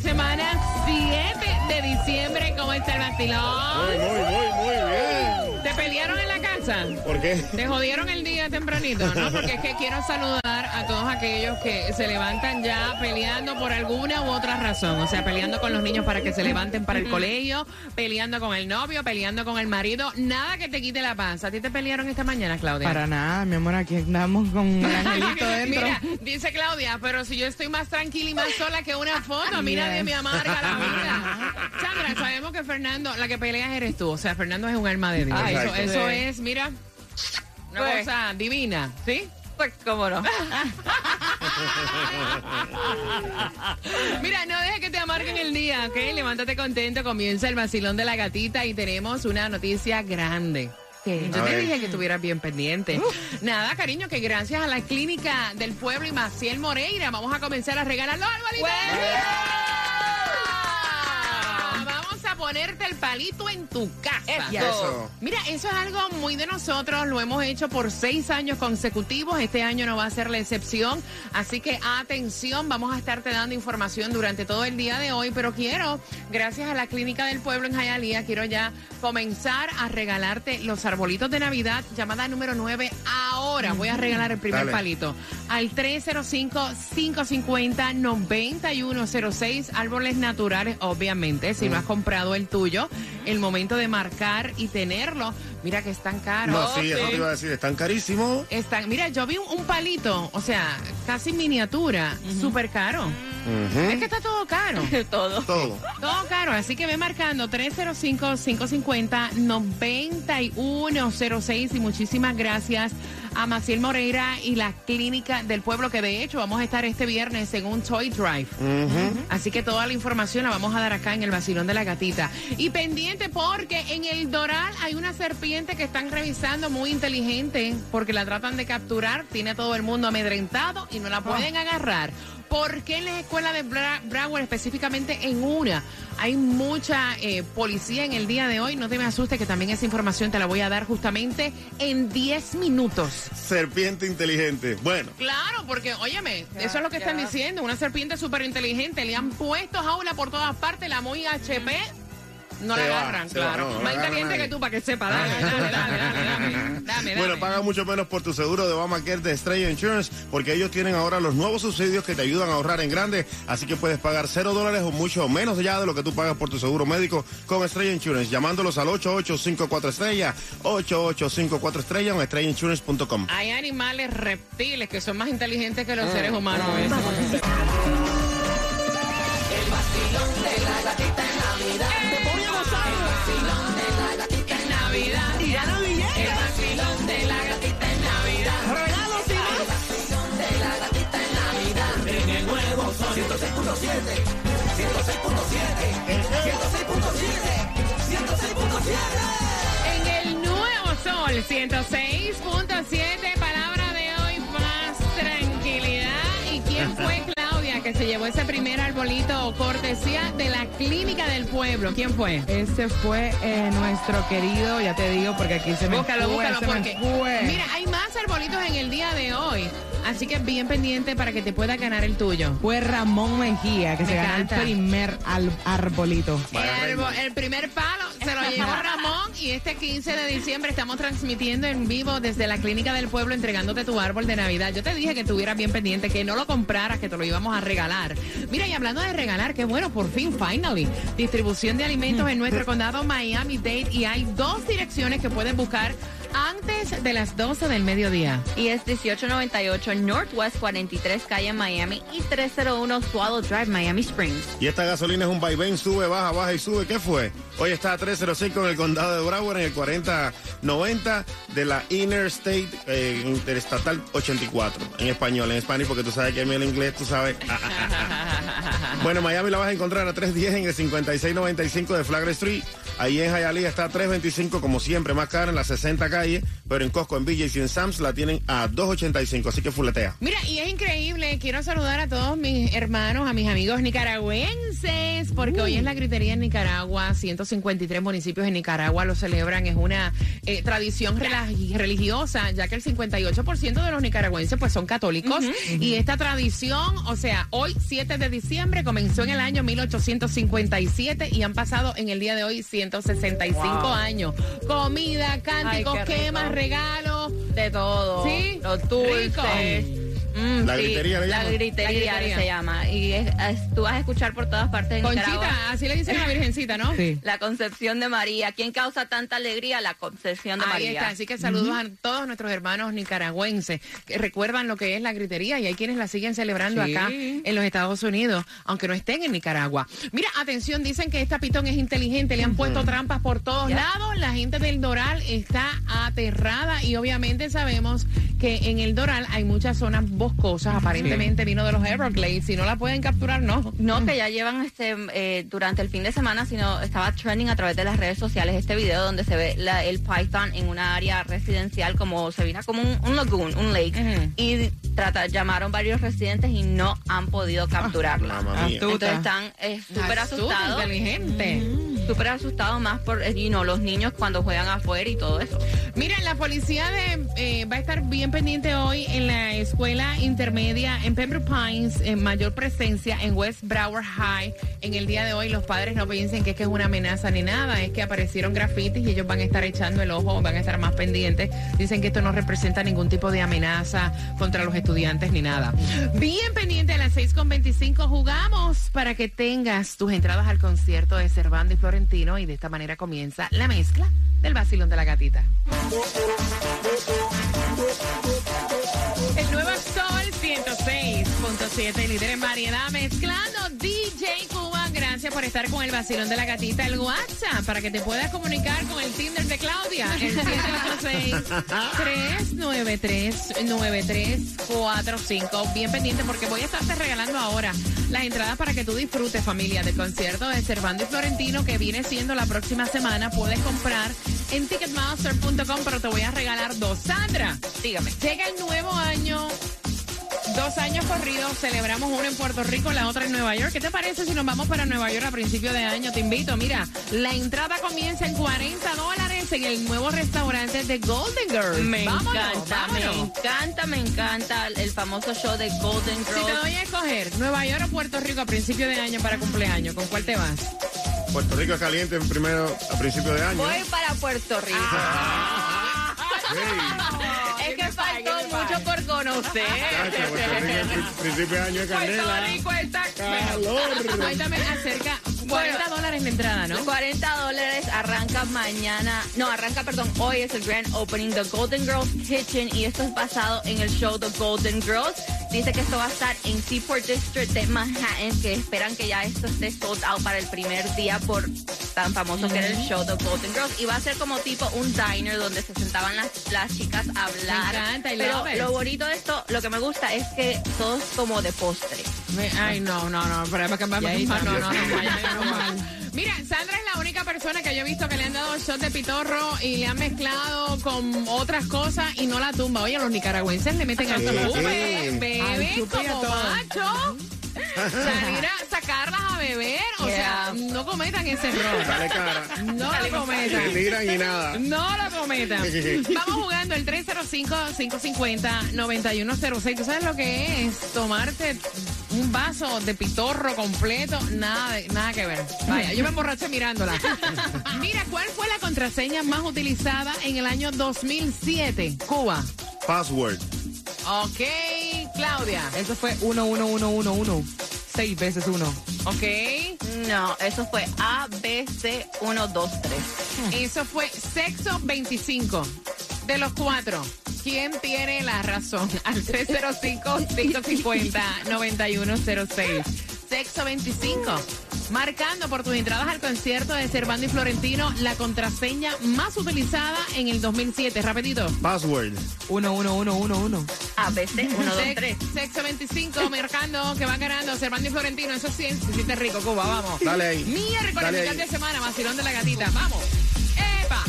Semana, 7 de diciembre. ¿Cómo está el vacilón? Muy, muy, muy, muy bien. ¿Te ¿Por qué? Te jodieron el día tempranito, ¿no? Porque es que quiero saludar a todos aquellos que se levantan ya peleando por alguna u otra razón. O sea, peleando con los niños para que se levanten para el colegio, peleando con el novio, peleando con el marido. Nada que te quite la paz. ¿A ti te pelearon esta mañana, Claudia? Para nada, mi amor, aquí andamos con el angelito dentro. Mira, dice Claudia, pero si yo estoy más tranquila y más sola que una foto, a mí Yes. nadie me amarga la vida. Chandra, sabemos que Fernando, la que peleas eres tú. O sea, Fernando es un alma de Dios. Ay, eso, es, mira, una Pues. cosa divina, ¿sí? Pues cómo no. Mira, no dejes que te amarguen el día, ¿ok? Levántate contento, comienza el vacilón de la gatita y tenemos una noticia grande. Yo A te ver. dije que estuvieras bien pendiente. Nada, cariño, que gracias a la clínica del pueblo y Maciel Moreira vamos a comenzar a regalar los arbolitos. Ponerte el palito en tu casa. Eso. Mira, eso es algo muy de nosotros, lo hemos hecho por seis años consecutivos, este año no va a ser la excepción, así que atención, vamos a estarte dando información durante todo el día de hoy, pero quiero, gracias a la Clínica del Pueblo en Jayalía, quiero ya comenzar a regalarte los arbolitos de Navidad, llamada número 9, ahora voy a regalar el primer Dale. palito al 305-550-9106, árboles naturales, obviamente, si no has comprado el tuyo, el momento de marcar y tenerlo, mira que es tan caro. No, sí, eso te iba a decir. Están carísimos. Están, mira, yo vi un, un palito, o sea, casi miniatura, súper caro. Es que está todo caro. Todo. Todo. Todo caro, así que ve marcando 305-550-9106 y muchísimas gracias a Maciel Moreira y la Clínica del Pueblo, que de hecho vamos a estar este viernes en un Toy Drive. Así que toda la información la vamos a dar acá en el Vacilón de la Gatita. Y pendiente porque en el Doral hay una serpiente que están revisando muy inteligente porque la tratan de capturar, tiene a todo el mundo amedrentado y no la pueden agarrar. ¿Por qué en la escuela de Bra- Broward, específicamente en una, hay mucha eh, policía en el día de hoy? No te me asustes que también esa información te la voy a dar justamente en 10 minutos. Serpiente inteligente. Bueno. Claro, porque, óyeme, eso es lo que están diciendo. Una serpiente súper inteligente. Le han puesto jaula por todas partes. La muy HP. No la agarran, claro. la Más inteligente que tú para que sepa. Dale, dale, dale, dame. Bueno, paga mucho menos por tu seguro de Obamacare de Estrella Insurance porque ellos tienen ahora los nuevos subsidios que te ayudan a ahorrar en grande. Así que puedes pagar cero dólares o mucho menos ya de lo que tú pagas por tu seguro médico con Estrella Insurance. Llamándolos al 8854 Estrella, 8854 Estrella o estrellainsurance.com. Hay animales reptiles que son más inteligentes que los seres humanos. ¿eh? En En el nuevo sol 106.7, palabra de hoy, más tranquilidad. ¿Y quién fue Claudia? Que se llevó ese primer arbolito cortesía de la clínica pueblo. ¿Quién fue? Ese fue eh, nuestro querido, ya te digo, porque aquí se me Búscalo, fue, búscalo, se me porque. fue. Mira, hay más arbolitos en el día de hoy. Así que bien pendiente para que te pueda ganar el tuyo. Fue Ramón Mejía que Me se ganó el primer al- arbolito. El, primer palo se lo llevó Ramón y este 15 de diciembre estamos transmitiendo en vivo desde la Clínica del Pueblo entregándote tu árbol de Navidad. Yo te dije que estuvieras bien pendiente, que no lo compraras, que te lo íbamos a regalar. Mira, y hablando de regalar, qué bueno, por fin, finally. Distribución de alimentos en nuestro condado Miami-Dade y hay dos direcciones que puedes buscar antes de las 12 del mediodía. Y es 1898 Northwest 43 Calle Miami y 301 Swallow Drive Miami Springs. Y esta gasolina es un vaivén, sube, baja, baja y sube. ¿Qué fue? Hoy está a 305 en el condado de Broward, en el 4090 de la Interstate eh, Interestatal 84. En español, en español, porque tú sabes que a mí el inglés, tú sabes. bueno, Miami la vas a encontrar a 310 en el 5695 de Flagler Street. Ahí en Hialeah está a 325, como siempre, más cara en la 60 calle. Pero en Costco, en BJ's y en Sam's la tienen a 285, así que fuletea. Mira, y es increíble, quiero saludar a todos mis hermanos, a mis amigos nicaragüenses, porque hoy es la gritería en Nicaragua, 153 municipios en Nicaragua lo celebran, es una eh, tradición religiosa, ya que el 58% de los nicaragüenses pues son católicos, y esta tradición, o sea, hoy 7 de diciembre comenzó en el año 1857 y han pasado en el día de hoy 165 años. Comida, cánticos, Ay, quemas, regalos. De todo. Sí, Los dulces. rico. Mm, La sí, gritería La gritería, La gritería. se llama. Y es- es- tú vas a escuchar por todas partes de Nicaragua. Conchita, así le dicen a la Virgencita, ¿no? Sí. La Concepción de María. ¿Quién causa tanta alegría? La Concepción de Ahí María. está, así que saludos a todos nuestros hermanos nicaragüenses que recuerdan lo que es la gritería y hay quienes la siguen celebrando Sí. acá en los Estados Unidos, aunque no estén en Nicaragua. Mira, atención, dicen que esta pitón es inteligente, le han puesto trampas por todos lados, la gente del Doral está aterrada y obviamente sabemos que en el Doral hay muchas zonas boscosas, aparentemente vino de los Everglades, si no la pueden capturar, no. No, que ya llevan este eh, durante el fin de semana, sino estaba trending a través de las redes sociales este video donde se ve la- el python en una área residencial como se veía como un, un lagoon, un lake, y trata, llamaron varios residentes y no han podido capturarla. Astuta. Entonces están eh, súper asustados. inteligente. Súper asustados más por eh, you know, los niños cuando juegan afuera y todo eso. Mira, la policía eh, va a estar bien pendiente hoy en la escuela intermedia en Pembroke Pines, en mayor presencia en West Broward High. En el día de hoy los padres no piensen que es que es una amenaza ni nada, es que aparecieron grafitis y ellos van a estar echando el ojo, van a estar más pendientes. Dicen que esto no representa ningún tipo de amenaza contra los estudiantes ni nada. Bien pendiente a las 6.25 jugamos para que tengas tus entradas al concierto de Cervando y Y de esta manera comienza la mezcla del vacilón de la gatita. El nuevo Sol 106.7, líder en variedad, mezclando DJ. Gracias por estar con el vacilón de la gatita. El WhatsApp para que te puedas comunicar con el Tinder de Claudia. El 786-393-9345. Bien pendiente porque voy a estarte regalando ahora las entradas para que tú disfrutes, familia, del concierto de Cervando Florentino que viene siendo la próxima semana. Puedes comprar en ticketmaster.com, pero te voy a regalar dos. Sandra, Dígame. Llega el nuevo año. Dos años corridos, celebramos uno en Puerto Rico, la otra en Nueva York. ¿Qué te parece si nos vamos para Nueva York a principio de año? Te invito, mira, la entrada comienza en 40 dólares en el nuevo restaurante de Golden Girls. Me Vámonos, encanta, me encanta, me encanta el famoso show de Golden Si te Girls. doy a escoger Nueva York o Puerto Rico a principio de año para cumpleaños, ¿con cuál te vas? Puerto Rico es caliente en primero, a principio de año. Voy para Puerto Rico. Hey, que faltó mucho por conocer. principio de año es candela. está Calor. Cuéntame acerca, 40 dólares la entrada, ¿no? 40 dólares arranca mañana, no, arranca, perdón, hoy es el grand opening de Golden Girls Kitchen y esto es basado en el show The Golden Girls. Dice que esto va a estar en Seaport District de Manhattan, que esperan que ya esto esté sold out para el primer día por tan famoso que era el show The Golden Girls. Y va a ser como tipo un diner donde se sentaban las, las chicas a hablar. Me encanta, I Pero lo bonito de esto, lo que me gusta es que todo es como de postre. Me- Ay, no, no, no, pero es que Y ahí no, no, no, también. no, vaya, no, no. Mira, Sandra es la única persona que yo he visto que le han dado shot de pitorro y le han mezclado con otras cosas y no la tumba. Oye, los nicaragüenses le meten al chupe, Sí. bebé, como macho. Salir a sacarlas a beber. O sea, no cometan ese error. Dale cara. No lo cometan. Tiran y nada. No lo cometan. Vamos jugando el 305-550-9106. ¿Tú sabes lo que es tomarte un vaso de pitorro completo? Nada, de- nada que ver. Vaya, yo me emborraché mirándola. Mira, ¿cuál fue la contraseña más utilizada en el año 2007? Cuba. Password. Ok, Claudia. Eso fue 11111. Seis veces uno. Ok. No, eso fue ABC 123. Eso fue sexo 25 de los cuatro. ¿Quién tiene la razón? Al 305-550-9106. Sexo 25. Marcando por tus entradas al concierto de Cervando y Florentino la contraseña más utilizada en el 2007. Rapidito. Password. 11111. ABC 123. Sex- Sexo 25, marcando que van ganando Cervando y Florentino. Eso sí, se siente rico, Cuba. Vamos. Dale ahí. Miércoles, ahí. de semana, vacilón de la gatita. Vamos. ¡Epa!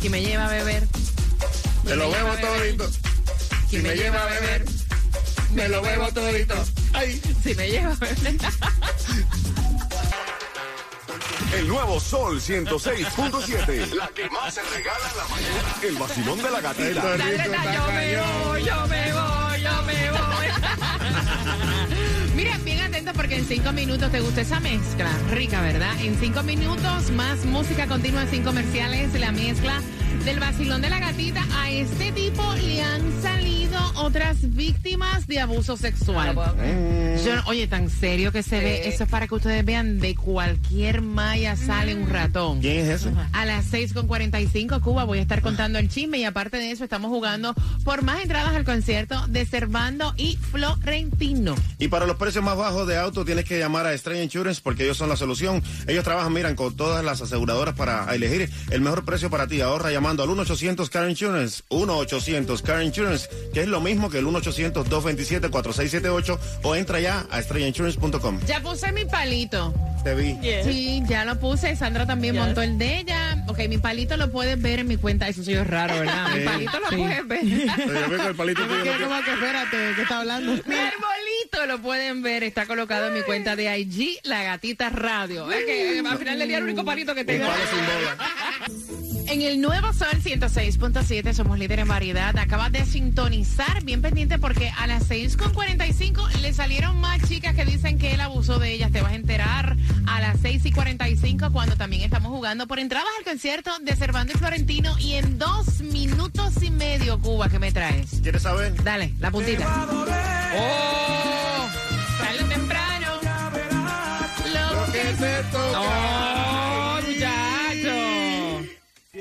¿Quién me lleva a beber? Te ¿Quién lo me lleva bebo todito. ¿Quién me lleva a beber? Me lo bebo todito. Ay. Si me beber. El nuevo Sol 106.7. La que más se regala en la mañana. El vacilón de la gatita. yo me voy, yo me voy, yo me voy. Mira, bien atento porque en cinco minutos te gusta esa mezcla. Rica, ¿verdad? En cinco minutos más música continua sin comerciales, la mezcla del vacilón de la gatita. A este tipo le han salido otras víctimas de abuso sexual. Yo no- oye, tan serio que se ve. Eso es para que ustedes vean de cualquier malla sale un ratón. ¿Quién es eso? A las 6.45 Cuba voy a estar contando el chisme y aparte de eso estamos jugando por más entradas al concierto de Servando y Florentino. Y para los precios más bajos de auto tienes que llamar a Estrella Insurance porque ellos son la solución. Ellos trabajan, miran, con todas las aseguradoras para elegir el mejor precio para ti. Ahorra llamando al 1-800 Car Insurance, 1-800 Car Insurance, que es lo mismo que el 1-800-227-4678 o entra ya a estrellainsurance.com. Ya puse mi palito. Te vi. Sí, ya lo puse. Sandra también montó el de ella. Ok, mi palito lo puedes ver en mi cuenta. Eso sí es raro, ¿verdad? Mi palito lo Sí. puedes ver. Yo veo que el palito tiene- como que espérate, ¿qué está hablando? Mi arbolito lo pueden ver, está colocado en mi cuenta de IG, La Gatita Radio. Es que eh, al final del día el único palito que un tengo. palo sin bola. En el nuevo Sol 106.7 somos líder en variedad. Acabas de sintonizar, bien pendiente porque a las 6.45 le salieron más chicas que dicen que él abusó de ellas. Te vas a enterar a las 6.45 cuando también estamos jugando por entradas al concierto de Cervando y Florentino. Y en dos minutos y medio, Cuba, ¿qué me traes? ¿Quieres saber? Dale, la puntita. ¡Oh! Sale temprano. Lo que se toca. ¡Oh,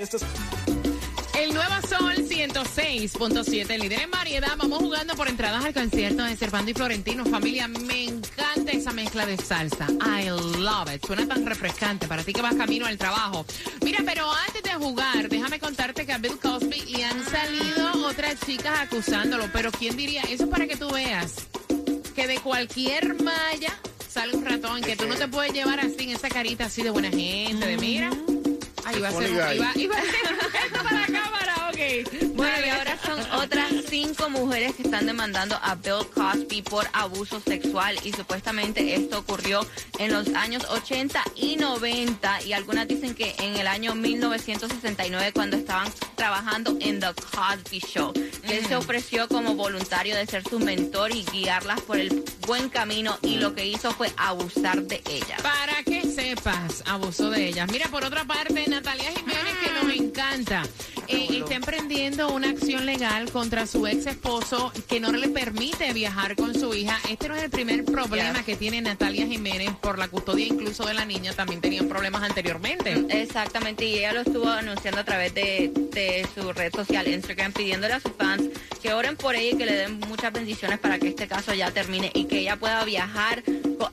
El Nuevo Sol 106.7, líder en variedad. Vamos jugando por entradas al concierto de Servando y Florentino. Familia, me encanta esa mezcla de salsa. I love it. Suena tan refrescante para ti que vas camino al trabajo. Mira, pero antes de jugar, déjame contarte que a Bill Cosby le han salido otras chicas acusándolo. Pero ¿quién diría? Eso es para que tú veas que de cualquier malla sale un ratón, que tú no te puedes llevar así en esa carita así de buena gente, de mira. Ahí va a ser, Funny guy. iba, iba a ser esto para la cámara, ok. Bueno, y ahora son otras cinco mujeres que están demandando a Bill Cosby por abuso sexual. Y supuestamente esto ocurrió en los años 80 y 90 y algunas dicen que en el año 1969 cuando estaban trabajando en The Cosby Show, él se ofreció como voluntario de ser su mentor y guiarlas por el buen camino. Y lo que hizo fue abusar de ellas. Para que sepas, abusó de ellas. Mira, por otra parte, Natalia Jiménez, que nos encanta, eh, está emprendiendo una acción legal contra su ex esposo que no le permite viajar con su hija. Este no es el primer problema Yes. que tiene Natalia Jiménez por la custodia incluso de la niña. También tenían problemas anteriormente. Exactamente, y ella lo estuvo anunciando a través de, de su red social Instagram, pidiéndole a sus fans que oren por ella y que le den muchas bendiciones para que este caso ya termine y que ella pueda viajar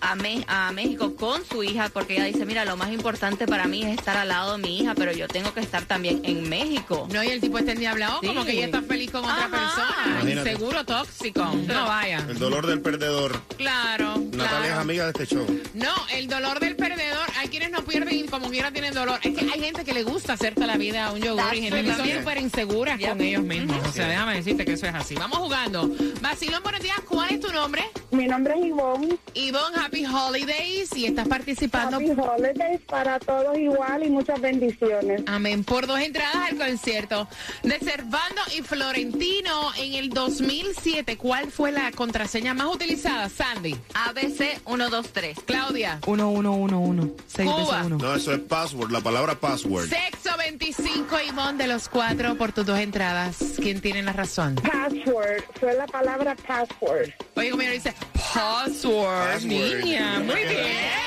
a, Me- a México con su hija, porque ella dice, mira, lo más importante para mí es estar al lado de mi hija, pero yo tengo que estar también en México. No, y el tipo está endiablado Sí. como que ella está feliz con otra persona. Imagínate. Inseguro, tóxico. No vaya. El dolor del perdedor. Claro. Natalia es amiga de este show. No, el dolor del perdedor. Hay quienes no pierden y como quiera tienen dolor. Es que hay gente que le gusta hacerte la vida a un yogur y gente que son súper inseguras con ellos mismos. O sea, déjame decirte que eso es así. Vamos jugando. Vacilón, buenos días. ¿Cuál es tu nombre? Mi nombre es Ivonne. Ivonne, Happy Holidays y estás participando. Happy Holidays para todos igual y muchas bendiciones. Amén. Por dos entradas al concierto de Servando y Florentino en el 2007. ¿Cuál fue la contraseña más utilizada, Sandy? ABC 123. Claudia. 1111. 6 Cuba. veces 1. No, eso es password, la palabra password. Sexo 25, Ivonne, de los cuatro por tus dos entradas. ¿Quién tiene la razón? Password. Fue la palabra password. Oye, como dice, Password. niña. Muy bien.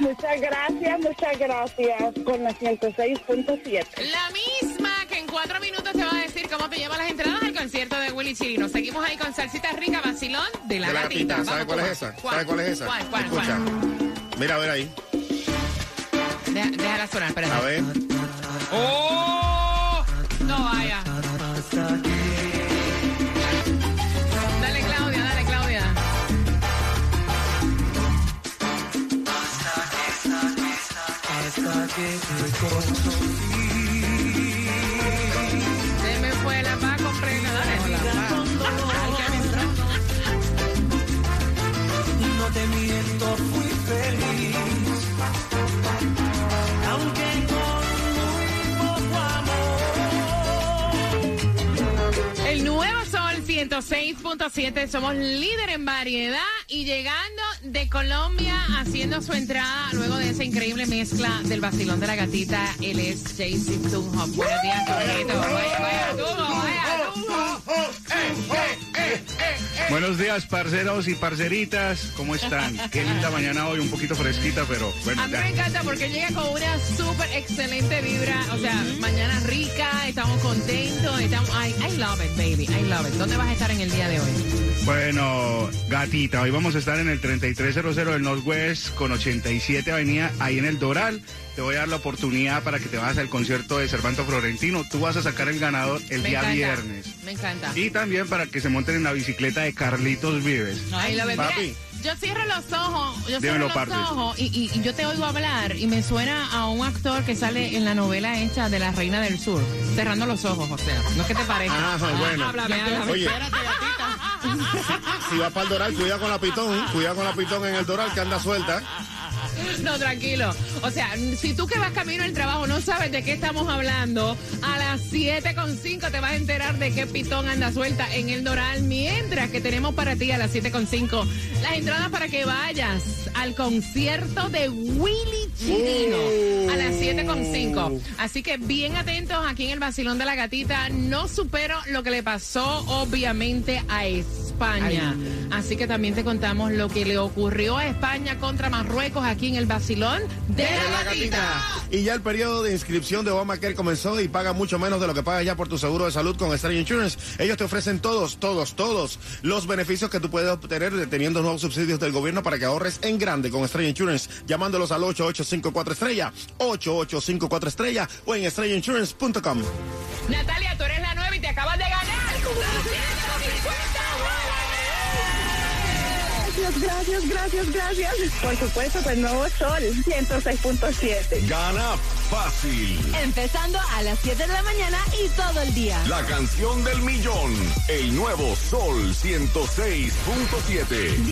Muchas gracias, muchas gracias. Con la 106.7. La misma que en cuatro minutos te va a decir cómo te lleva las entradas al concierto de Willy Chirino. Seguimos ahí con Salsita Rica Vacilón de la, De la gatita, ¿sabe Vamos, cuál es esa? ¿Sabe cuál es esa? ¿Cuál, cuál, Escucha. cuál? Mira, a ver ahí. Deja- déjala sonar, espérate. A ver. ¡Oh! No vaya. 106.7, somos líder en variedad y llegando de Colombia haciendo su entrada luego de esa increíble mezcla del vacilón de la gatita, él es Jaycee Tunhop. Buenos días, caballito. Vaya. Buenos días, parceros y parceritas. ¿Cómo están? Qué linda mañana hoy, un poquito fresquita, pero bueno. A mí ya. me encanta porque llega con una súper excelente vibra. O sea, mañana rica, estamos contentos. Estamos, I, I love it, baby. I love it. ¿Dónde vas a estar en el día de hoy? Bueno, gatita, hoy vamos a estar en el 3300 del Northwest con 87 Avenida, ahí en el Doral. Te voy a dar la oportunidad para que te vayas al concierto de Cervanto Florentino. Tú vas a sacar el ganador el Me día encanta. viernes. Me encanta. Y también para que se monten en la bicicleta de Carlitos Vives. Ay, lo Papi. yo cierro los ojos, yo cierro los ojos y, y- y yo te oigo hablar y me suena a un actor que sale en la novela hecha de la Reina del Sur, cerrando los ojos, o sea, ¿no es que te parece? Ah, bueno. háblame, háblame. Oye, si va para el Doral, cuida con la pitón. Cuida con la pitón en el Doral que anda suelta. No, tranquilo. O sea, si tú que vas camino al trabajo no sabes de qué estamos hablando, a las 7.5 te vas a enterar de qué pitón anda suelta en el Doral, mientras que tenemos para ti a las 7.5 las entradas para que vayas al concierto de Willy Chirino a las 7.5. Así que bien atentos aquí en el Basilón de la Gatita. No supero lo que le pasó, obviamente, a España. Así que también te contamos lo que le ocurrió a España contra Marruecos aquí en el Basilón de, la, Gatita. Y ya el periodo de inscripción de Obamacare comenzó y paga mucho menos de lo que pagas ya por tu seguro de salud con Star Insurance. Ellos te ofrecen todos, todos, todos los beneficios que tú puedes obtener teniendo nuevos subsidios del gobierno para que ahorres en grande con Estrella Insurance, llamándolos al 8854 estrella, 8854 estrella o en estrellainsurance.com. Natalia, tú eres la nueva y te acabas de ganar. Gracias, gracias, gracias, gracias. Por supuesto, pues nuevo sol, 106.7. Gana fácil. Empezando a las 7 de la mañana y todo el día. La canción del millón. El nuevo Sol 106.7.